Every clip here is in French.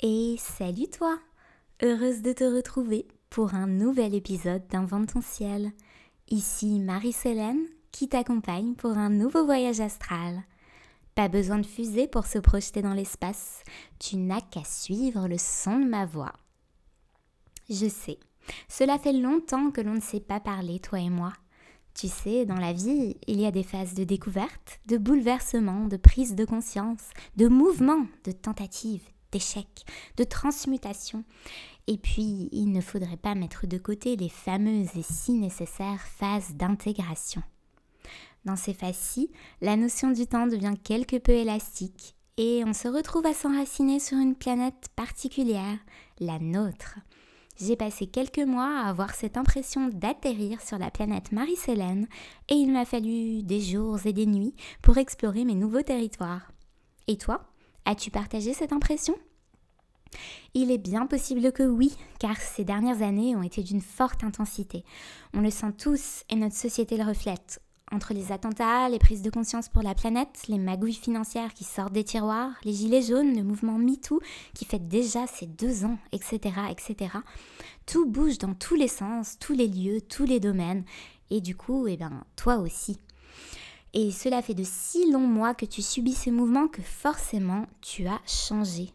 Et salut toi Heureuse de te retrouver pour un nouvel épisode d'Invente ton ciel. Ici Marie-Célène qui t'accompagne pour un nouveau voyage astral. Pas besoin de fusée pour se projeter dans l'espace, tu n'as qu'à suivre le son de ma voix. Je sais, cela fait longtemps que l'on ne s'est pas parlé, toi et moi. Tu sais, dans la vie, il y a des phases de découverte, de bouleversement, de prise de conscience, de mouvement, de tentative, d'échec, de transmutation. Et puis, il ne faudrait pas mettre de côté les fameuses et si nécessaires phases d'intégration. Dans ces phases-ci, la notion du temps devient quelque peu élastique et on se retrouve à s'enraciner sur une planète particulière, la nôtre. J'ai passé quelques mois à avoir cette impression d'atterrir sur la planète Marie-Célène et il m'a fallu des jours et des nuits pour explorer mes nouveaux territoires. Et toi? As-tu partagé cette impression? Il est bien possible que oui, car ces dernières années ont été d'une forte intensité. On le sent tous et notre société le reflète. Entre les attentats, les prises de conscience pour la planète, les magouilles financières qui sortent des tiroirs, les gilets jaunes, le mouvement MeToo qui fait déjà ses deux ans, etc., etc. Tout bouge dans tous les sens, tous les lieux, tous les domaines. Et du coup, eh ben, toi aussi. Et cela fait de si longs mois que tu subis ces mouvements que forcément tu as changé.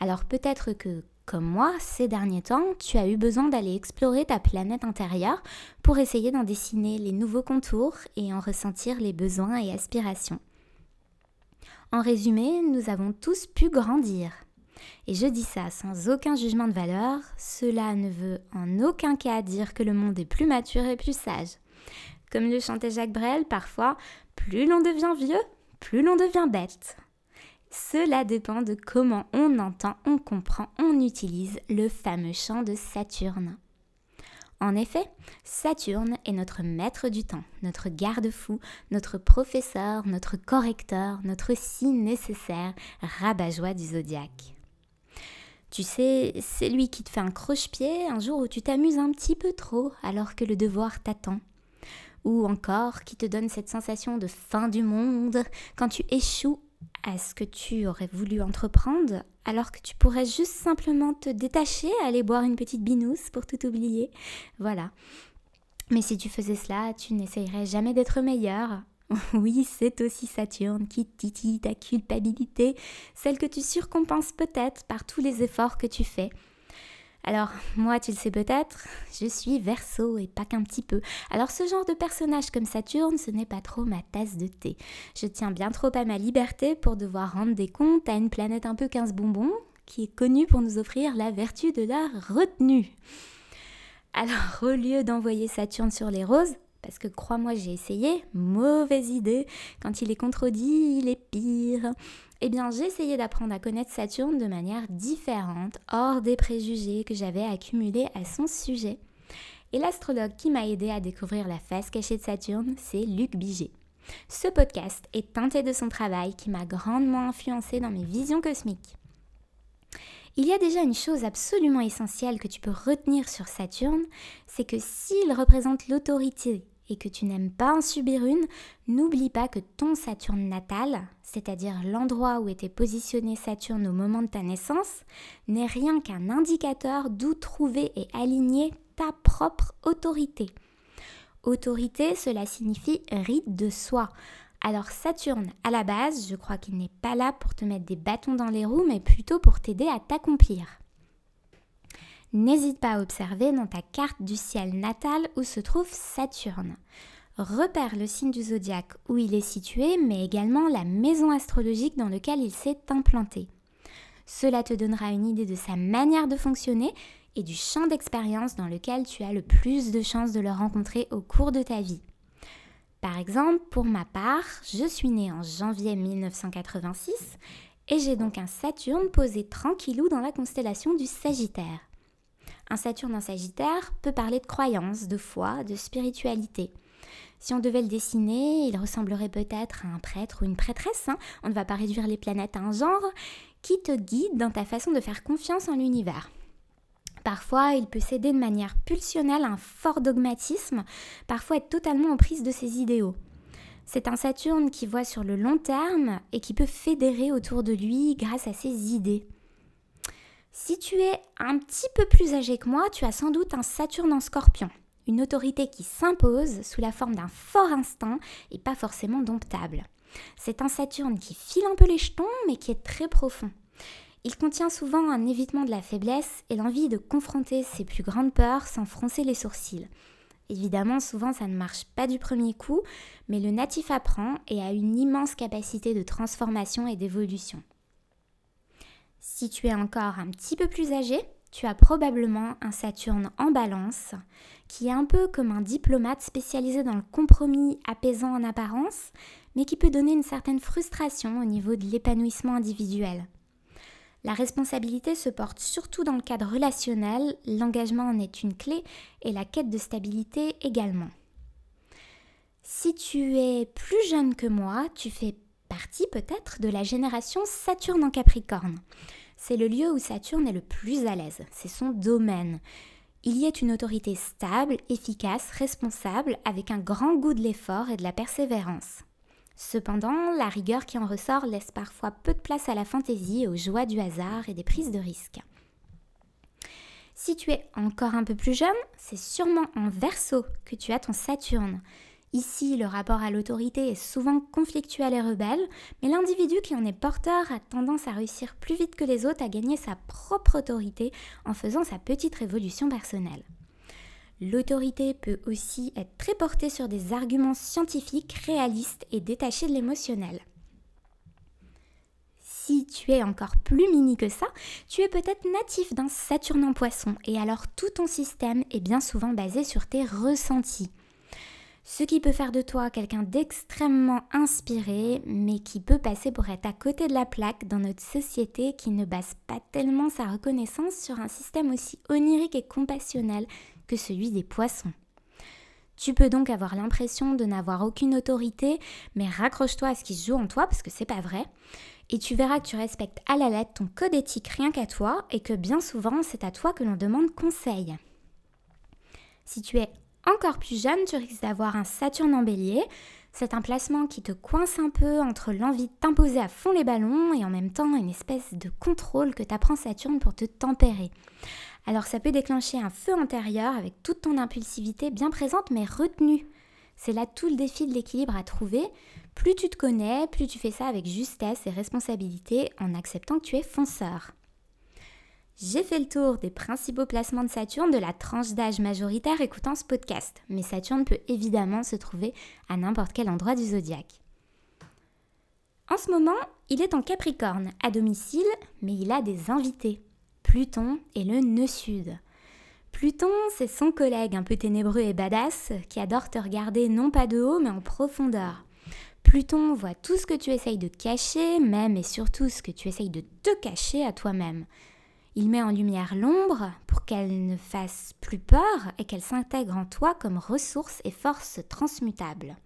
Alors peut-être que, comme moi, ces derniers temps, tu as eu besoin d'aller explorer ta planète intérieure pour essayer d'en dessiner les nouveaux contours et en ressentir les besoins et aspirations. En résumé, nous avons tous pu grandir. Et je dis ça sans aucun jugement de valeur, cela ne veut en aucun cas dire que le monde est plus mature et plus sage. Comme le chantait Jacques Brel parfois, plus l'on devient vieux, plus l'on devient bête. Cela dépend de comment on entend, on comprend, on utilise le fameux chant de Saturne. En effet, Saturne est notre maître du temps, notre garde-fou, notre professeur, notre correcteur, notre si nécessaire rabat-joie du zodiaque. Tu sais, c'est lui qui te fait un croche-pied un jour où tu t'amuses un petit peu trop alors que le devoir t'attend ou encore qui te donne cette sensation de fin du monde quand tu échoues à ce que tu aurais voulu entreprendre alors que tu pourrais juste simplement te détacher, aller boire une petite binousse pour tout oublier. Voilà. Mais si tu faisais cela, tu n'essayerais jamais d'être meilleur. Oui, c'est aussi Saturne qui titille ta culpabilité, celle que tu surcompenses peut-être par tous les efforts que tu fais. Alors, moi, tu le sais peut-être, je suis verso et pas qu'un petit peu. Alors, ce genre de personnage comme Saturne, ce n'est pas trop ma tasse de thé. Je tiens bien trop à ma liberté pour devoir rendre des comptes à une planète un peu 15 bonbons qui est connue pour nous offrir la vertu de la retenue. Alors, au lieu d'envoyer Saturne sur les roses, parce que crois-moi, j'ai essayé, mauvaise idée, quand il est contredit, il est pire. Eh bien, j'ai essayé d'apprendre à connaître Saturne de manière différente, hors des préjugés que j'avais accumulés à son sujet. Et l'astrologue qui m'a aidé à découvrir la face cachée de Saturne, c'est Luc Biget. Ce podcast est teinté de son travail qui m'a grandement influencé dans mes visions cosmiques. Il y a déjà une chose absolument essentielle que tu peux retenir sur Saturne, c'est que s'il représente l'autorité et que tu n'aimes pas en subir une, n'oublie pas que ton Saturne natal, c'est-à-dire l'endroit où était positionné Saturne au moment de ta naissance, n'est rien qu'un indicateur d'où trouver et aligner ta propre autorité. Autorité, cela signifie rite de soi. Alors Saturne, à la base, je crois qu'il n'est pas là pour te mettre des bâtons dans les roues, mais plutôt pour t'aider à t'accomplir. N'hésite pas à observer dans ta carte du ciel natal où se trouve Saturne. Repère le signe du zodiaque où il est situé, mais également la maison astrologique dans laquelle il s'est implanté. Cela te donnera une idée de sa manière de fonctionner et du champ d'expérience dans lequel tu as le plus de chances de le rencontrer au cours de ta vie. Par exemple, pour ma part, je suis née en janvier 1986 et j'ai donc un Saturne posé tranquillou dans la constellation du Sagittaire. Un Saturne en Sagittaire peut parler de croyance, de foi, de spiritualité. Si on devait le dessiner, il ressemblerait peut-être à un prêtre ou une prêtresse. Hein. on ne va pas réduire les planètes à un genre qui te guide dans ta façon de faire confiance en l'univers. Parfois, il peut céder de manière pulsionnelle à un fort dogmatisme, parfois être totalement en prise de ses idéaux. C'est un Saturne qui voit sur le long terme et qui peut fédérer autour de lui grâce à ses idées. Si tu es un petit peu plus âgé que moi, tu as sans doute un Saturne en scorpion, une autorité qui s'impose sous la forme d'un fort instinct et pas forcément domptable. C'est un Saturne qui file un peu les jetons mais qui est très profond. Il contient souvent un évitement de la faiblesse et l'envie de confronter ses plus grandes peurs sans froncer les sourcils. Évidemment, souvent ça ne marche pas du premier coup, mais le natif apprend et a une immense capacité de transformation et d'évolution. Si tu es encore un petit peu plus âgé, tu as probablement un Saturne en balance, qui est un peu comme un diplomate spécialisé dans le compromis apaisant en apparence, mais qui peut donner une certaine frustration au niveau de l'épanouissement individuel. La responsabilité se porte surtout dans le cadre relationnel, l'engagement en est une clé et la quête de stabilité également. Si tu es plus jeune que moi, tu fais partie peut-être de la génération Saturne en Capricorne. C'est le lieu où Saturne est le plus à l'aise, c'est son domaine. Il y est une autorité stable, efficace, responsable, avec un grand goût de l'effort et de la persévérance. Cependant, la rigueur qui en ressort laisse parfois peu de place à la fantaisie aux joies du hasard et des prises de risques. Si tu es encore un peu plus jeune, c'est sûrement en verso que tu as ton Saturne. Ici, le rapport à l'autorité est souvent conflictuel et rebelle, mais l'individu qui en est porteur a tendance à réussir plus vite que les autres à gagner sa propre autorité en faisant sa petite révolution personnelle. L'autorité peut aussi être très portée sur des arguments scientifiques, réalistes et détachés de l'émotionnel. Si tu es encore plus mini que ça, tu es peut-être natif d'un Saturne en poisson et alors tout ton système est bien souvent basé sur tes ressentis. Ce qui peut faire de toi quelqu'un d'extrêmement inspiré, mais qui peut passer pour être à côté de la plaque dans notre société qui ne base pas tellement sa reconnaissance sur un système aussi onirique et compassionnel que celui des poissons. Tu peux donc avoir l'impression de n'avoir aucune autorité, mais raccroche-toi à ce qui se joue en toi parce que c'est pas vrai. Et tu verras que tu respectes à la lettre ton code éthique rien qu'à toi et que bien souvent c'est à toi que l'on demande conseil. Si tu es encore plus jeune, tu risques d'avoir un Saturne en bélier. C'est un placement qui te coince un peu entre l'envie de t'imposer à fond les ballons et en même temps une espèce de contrôle que t'apprend Saturne pour te tempérer. Alors ça peut déclencher un feu intérieur avec toute ton impulsivité bien présente mais retenue. C'est là tout le défi de l'équilibre à trouver. Plus tu te connais, plus tu fais ça avec justesse et responsabilité en acceptant que tu es fonceur. J'ai fait le tour des principaux placements de Saturne de la tranche d'âge majoritaire écoutant ce podcast, mais Saturne peut évidemment se trouver à n'importe quel endroit du zodiaque. En ce moment, il est en Capricorne, à domicile, mais il a des invités. Pluton est le nœud sud. Pluton, c'est son collègue un peu ténébreux et badass qui adore te regarder non pas de haut mais en profondeur. Pluton voit tout ce que tu essayes de cacher, même et surtout ce que tu essayes de te cacher à toi-même. Il met en lumière l'ombre pour qu'elle ne fasse plus peur et qu'elle s'intègre en toi comme ressource et force transmutable.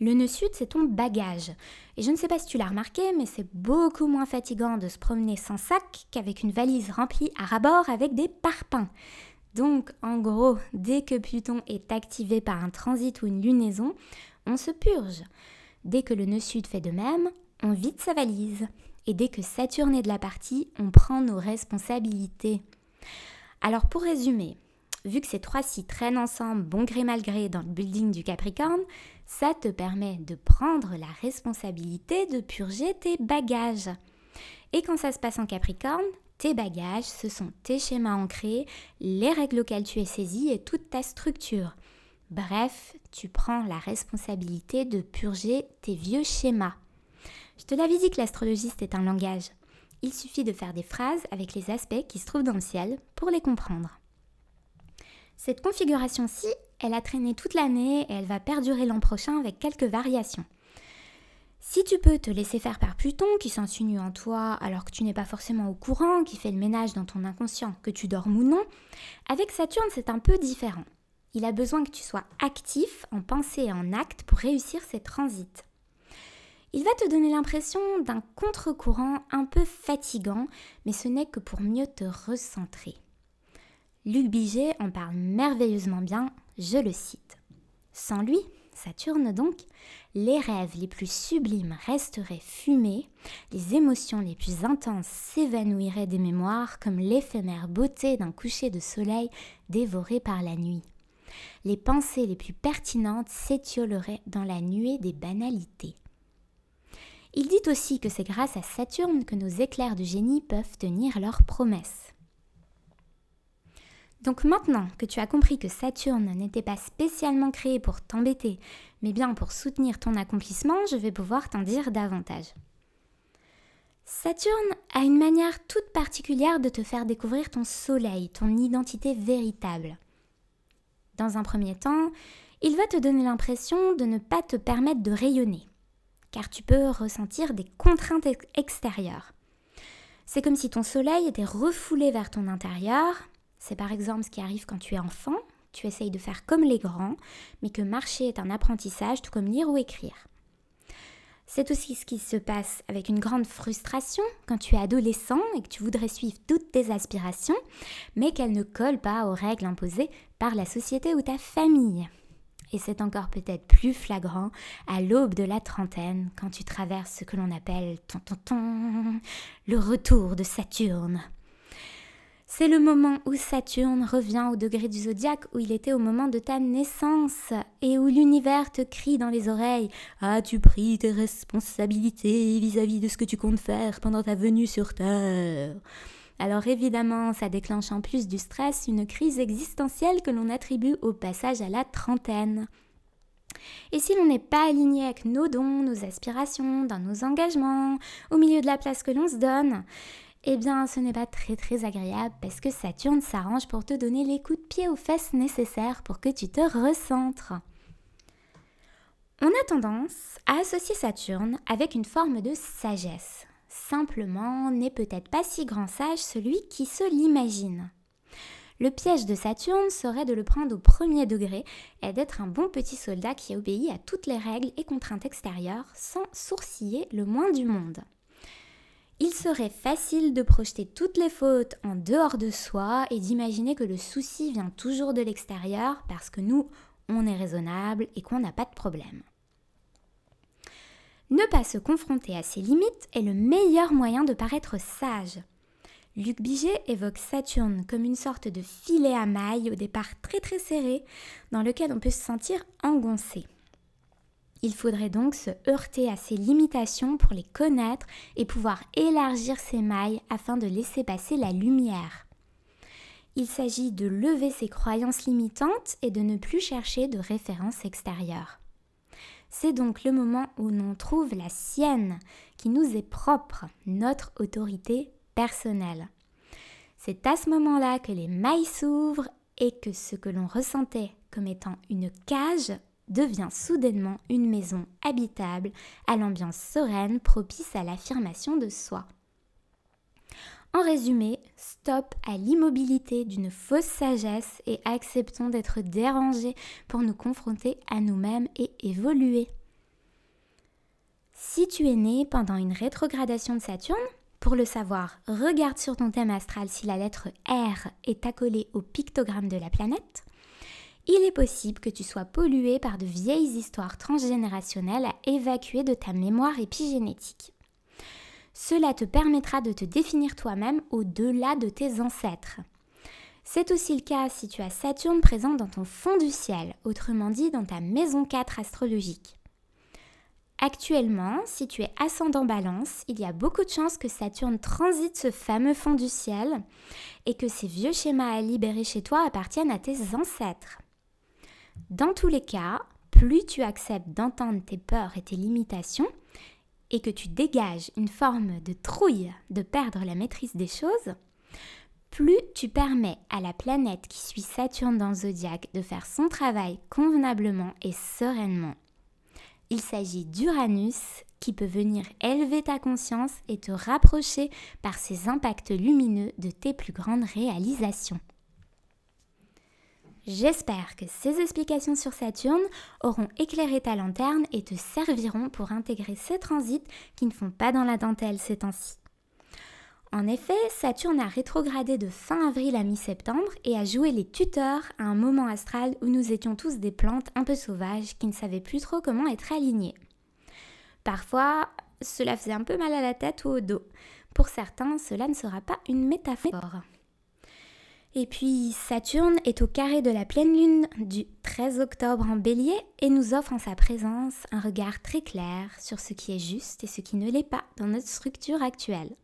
Le nœud sud, c'est ton bagage. Et je ne sais pas si tu l'as remarqué, mais c'est beaucoup moins fatigant de se promener sans sac qu'avec une valise remplie à rabord avec des parpaings. Donc, en gros, dès que Pluton est activé par un transit ou une lunaison, on se purge. Dès que le nœud sud fait de même, on vide sa valise. Et dès que Saturne est de la partie, on prend nos responsabilités. Alors pour résumer, vu que ces trois-ci traînent ensemble bon gré mal gré dans le building du Capricorne, ça te permet de prendre la responsabilité de purger tes bagages. Et quand ça se passe en Capricorne, tes bagages, ce sont tes schémas ancrés, les règles auxquelles tu es saisi et toute ta structure. Bref, tu prends la responsabilité de purger tes vieux schémas. Je te l'avais dit que l'astrologiste est un langage. Il suffit de faire des phrases avec les aspects qui se trouvent dans le ciel pour les comprendre. Cette configuration-ci, elle a traîné toute l'année et elle va perdurer l'an prochain avec quelques variations. Si tu peux te laisser faire par Pluton qui s'insinue en toi alors que tu n'es pas forcément au courant, qui fait le ménage dans ton inconscient, que tu dormes ou non, avec Saturne c'est un peu différent. Il a besoin que tu sois actif en pensée et en acte pour réussir ses transits. Il va te donner l'impression d'un contre-courant un peu fatigant, mais ce n'est que pour mieux te recentrer. Luc Biget en parle merveilleusement bien, je le cite. Sans lui, Saturne donc, les rêves les plus sublimes resteraient fumés, les émotions les plus intenses s'évanouiraient des mémoires comme l'éphémère beauté d'un coucher de soleil dévoré par la nuit. Les pensées les plus pertinentes s'étioleraient dans la nuée des banalités. Il dit aussi que c'est grâce à Saturne que nos éclairs de génie peuvent tenir leurs promesses. Donc maintenant que tu as compris que Saturne n'était pas spécialement créé pour t'embêter, mais bien pour soutenir ton accomplissement, je vais pouvoir t'en dire davantage. Saturne a une manière toute particulière de te faire découvrir ton soleil, ton identité véritable. Dans un premier temps, il va te donner l'impression de ne pas te permettre de rayonner, car tu peux ressentir des contraintes extérieures. C'est comme si ton soleil était refoulé vers ton intérieur, c'est par exemple ce qui arrive quand tu es enfant, tu essayes de faire comme les grands, mais que marcher est un apprentissage tout comme lire ou écrire. C'est aussi ce qui se passe avec une grande frustration quand tu es adolescent et que tu voudrais suivre toutes tes aspirations, mais qu'elles ne collent pas aux règles imposées par la société ou ta famille. Et c'est encore peut-être plus flagrant à l'aube de la trentaine, quand tu traverses ce que l'on appelle ton, ton, ton, le retour de Saturne. C'est le moment où Saturne revient au degré du zodiaque où il était au moment de ta naissance et où l'univers te crie dans les oreilles As-tu pris tes responsabilités vis-à-vis de ce que tu comptes faire pendant ta venue sur Terre? Alors évidemment, ça déclenche en plus du stress une crise existentielle que l'on attribue au passage à la trentaine. Et si l'on n'est pas aligné avec nos dons, nos aspirations, dans nos engagements, au milieu de la place que l'on se donne, eh bien ce n'est pas très très agréable parce que Saturne s'arrange pour te donner les coups de pied aux fesses nécessaires pour que tu te recentres. On a tendance à associer Saturne avec une forme de sagesse. Simplement, n'est peut-être pas si grand sage celui qui se l'imagine. Le piège de Saturne serait de le prendre au premier degré et d'être un bon petit soldat qui obéit à toutes les règles et contraintes extérieures sans sourciller le moins du monde. Il serait facile de projeter toutes les fautes en dehors de soi et d'imaginer que le souci vient toujours de l'extérieur parce que nous, on est raisonnable et qu'on n'a pas de problème. Ne pas se confronter à ses limites est le meilleur moyen de paraître sage. Luc Biget évoque Saturne comme une sorte de filet à mailles au départ très très serré dans lequel on peut se sentir engoncé. Il faudrait donc se heurter à ces limitations pour les connaître et pouvoir élargir ses mailles afin de laisser passer la lumière. Il s'agit de lever ses croyances limitantes et de ne plus chercher de références extérieures. C'est donc le moment où l'on trouve la sienne, qui nous est propre, notre autorité personnelle. C'est à ce moment-là que les mailles s'ouvrent et que ce que l'on ressentait comme étant une cage devient soudainement une maison habitable à l'ambiance sereine propice à l'affirmation de soi. En résumé, stop à l'immobilité d'une fausse sagesse et acceptons d'être dérangés pour nous confronter à nous-mêmes et évoluer. Si tu es né pendant une rétrogradation de Saturne, pour le savoir, regarde sur ton thème astral si la lettre R est accolée au pictogramme de la planète il est possible que tu sois pollué par de vieilles histoires transgénérationnelles à évacuer de ta mémoire épigénétique. Cela te permettra de te définir toi-même au-delà de tes ancêtres. C'est aussi le cas si tu as Saturne présent dans ton fond du ciel, autrement dit dans ta maison 4 astrologique. Actuellement, si tu es ascendant balance, il y a beaucoup de chances que Saturne transite ce fameux fond du ciel et que ces vieux schémas à libérer chez toi appartiennent à tes ancêtres. Dans tous les cas, plus tu acceptes d'entendre tes peurs et tes limitations, et que tu dégages une forme de trouille de perdre la maîtrise des choses, plus tu permets à la planète qui suit Saturne dans le zodiaque de faire son travail convenablement et sereinement. Il s'agit d'Uranus qui peut venir élever ta conscience et te rapprocher par ses impacts lumineux de tes plus grandes réalisations. J'espère que ces explications sur Saturne auront éclairé ta lanterne et te serviront pour intégrer ces transits qui ne font pas dans la dentelle ces temps-ci. En effet, Saturne a rétrogradé de fin avril à mi-septembre et a joué les tuteurs à un moment astral où nous étions tous des plantes un peu sauvages qui ne savaient plus trop comment être alignées. Parfois, cela faisait un peu mal à la tête ou au dos. Pour certains, cela ne sera pas une métaphore. Et puis Saturne est au carré de la pleine lune du 13 octobre en bélier et nous offre en sa présence un regard très clair sur ce qui est juste et ce qui ne l'est pas dans notre structure actuelle.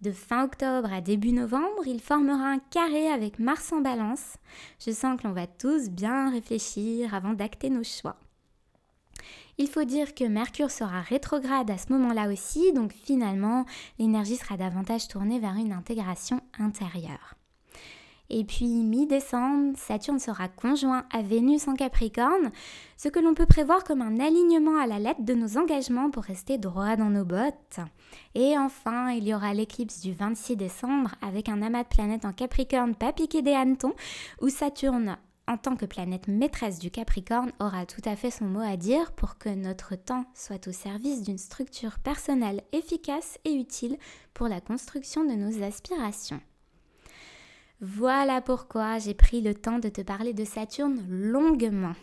De fin octobre à début novembre, il formera un carré avec Mars en balance. Je sens que l'on va tous bien réfléchir avant d'acter nos choix. Il faut dire que Mercure sera rétrograde à ce moment-là aussi, donc finalement l'énergie sera davantage tournée vers une intégration intérieure. Et puis mi-décembre, Saturne sera conjoint à Vénus en Capricorne, ce que l'on peut prévoir comme un alignement à la lettre de nos engagements pour rester droit dans nos bottes. Et enfin, il y aura l'éclipse du 26 décembre avec un amas de planètes en Capricorne pas piqué des hannetons, où Saturne en tant que planète maîtresse du Capricorne, aura tout à fait son mot à dire pour que notre temps soit au service d'une structure personnelle efficace et utile pour la construction de nos aspirations. Voilà pourquoi j'ai pris le temps de te parler de Saturne longuement.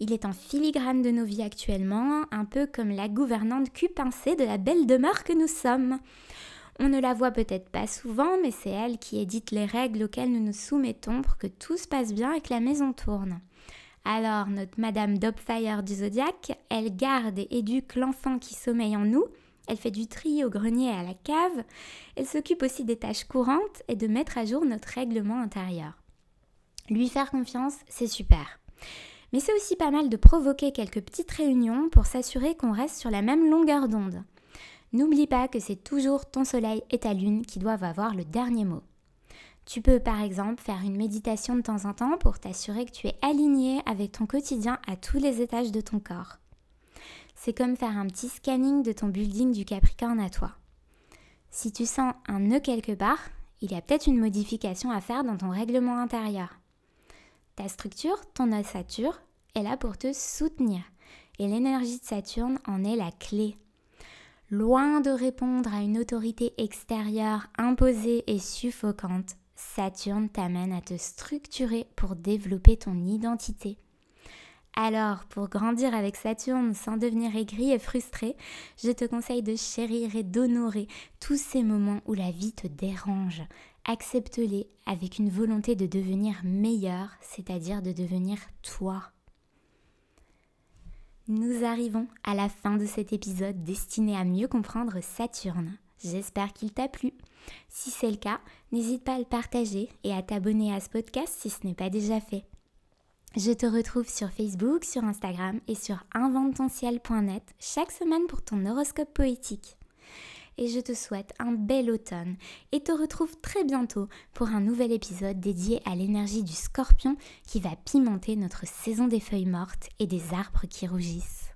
Il est en filigrane de nos vies actuellement, un peu comme la gouvernante cul de la belle demeure que nous sommes. On ne la voit peut-être pas souvent, mais c'est elle qui édite les règles auxquelles nous nous soumettons pour que tout se passe bien et que la maison tourne. Alors, notre Madame Dopfire du zodiaque, elle garde et éduque l'enfant qui sommeille en nous, elle fait du tri au grenier et à la cave. Elle s'occupe aussi des tâches courantes et de mettre à jour notre règlement intérieur. Lui faire confiance, c'est super. Mais c'est aussi pas mal de provoquer quelques petites réunions pour s'assurer qu'on reste sur la même longueur d'onde. N'oublie pas que c'est toujours ton soleil et ta lune qui doivent avoir le dernier mot. Tu peux par exemple faire une méditation de temps en temps pour t'assurer que tu es aligné avec ton quotidien à tous les étages de ton corps. C'est comme faire un petit scanning de ton building du Capricorne à toi. Si tu sens un nœud quelque part, il y a peut-être une modification à faire dans ton règlement intérieur. Ta structure, ton ossature, est là pour te soutenir. Et l'énergie de Saturne en est la clé. Loin de répondre à une autorité extérieure imposée et suffocante, Saturne t'amène à te structurer pour développer ton identité. Alors, pour grandir avec Saturne sans devenir aigri et frustré, je te conseille de chérir et d'honorer tous ces moments où la vie te dérange. Accepte-les avec une volonté de devenir meilleur, c'est-à-dire de devenir toi. Nous arrivons à la fin de cet épisode destiné à mieux comprendre Saturne. J'espère qu'il t'a plu. Si c'est le cas, n'hésite pas à le partager et à t'abonner à ce podcast si ce n'est pas déjà fait. Je te retrouve sur Facebook, sur Instagram et sur inventenciel.net chaque semaine pour ton horoscope poétique. Et je te souhaite un bel automne et te retrouve très bientôt pour un nouvel épisode dédié à l'énergie du scorpion qui va pimenter notre saison des feuilles mortes et des arbres qui rougissent.